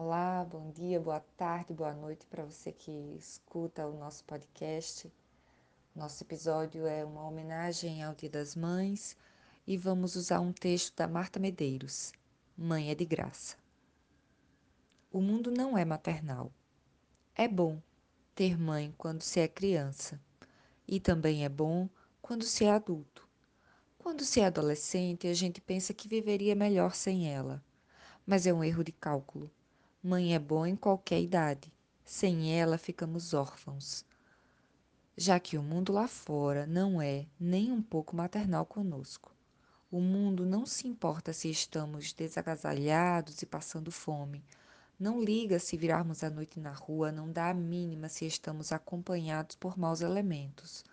Olá, bom dia, boa tarde, boa noite para você que escuta o nosso podcast. Nosso episódio é uma homenagem ao Dia das Mães e vamos usar um texto da Marta Medeiros. Mãe é de graça. O mundo não é maternal. É bom ter mãe quando se é criança e também é bom quando se é adulto. Quando se é adolescente, a gente pensa que viveria melhor sem ela, mas é um erro de cálculo Mãe é boa em qualquer idade. Sem ela ficamos órfãos. Já que o mundo lá fora não é nem um pouco maternal conosco. O mundo não se importa se estamos desagasalhados e passando fome. Não liga se virarmos a noite na rua, não dá a mínima se estamos acompanhados por maus elementos.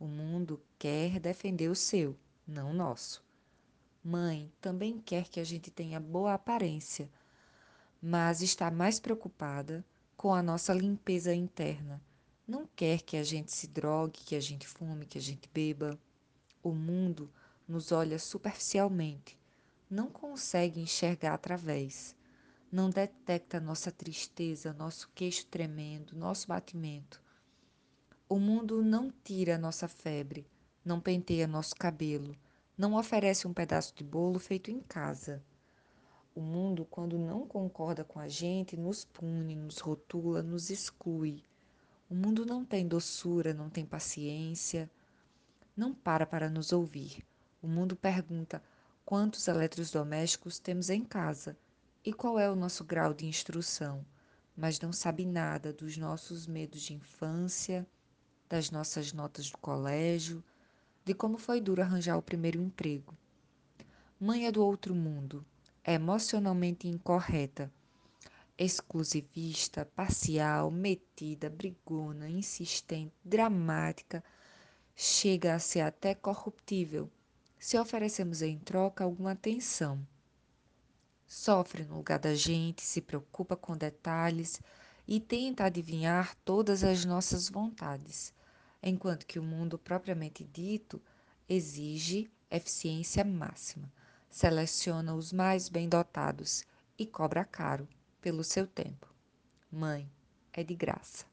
O mundo quer defender o seu, não o nosso. Mãe também quer que a gente tenha boa aparência mas está mais preocupada com a nossa limpeza interna. Não quer que a gente se drogue, que a gente fume, que a gente beba. O mundo nos olha superficialmente, não consegue enxergar através, não detecta nossa tristeza, nosso queixo tremendo, nosso batimento. O mundo não tira nossa febre, não penteia nosso cabelo, não oferece um pedaço de bolo feito em casa o mundo, quando não concorda com a gente, nos pune, nos rotula, nos exclui. O mundo não tem doçura, não tem paciência, não para para nos ouvir. O mundo pergunta quantos eletrodomésticos temos em casa e qual é o nosso grau de instrução, mas não sabe nada dos nossos medos de infância, das nossas notas do colégio, de como foi duro arranjar o primeiro emprego. Mãe é do outro mundo emocionalmente incorreta, exclusivista, parcial, metida, brigona, insistente, dramática, chega a ser até corruptível. Se oferecemos em troca alguma atenção. Sofre no lugar da gente, se preocupa com detalhes e tenta adivinhar todas as nossas vontades, enquanto que o mundo propriamente dito exige eficiência máxima seleciona os mais bem dotados e cobra caro pelo seu tempo. Mãe, é de graça.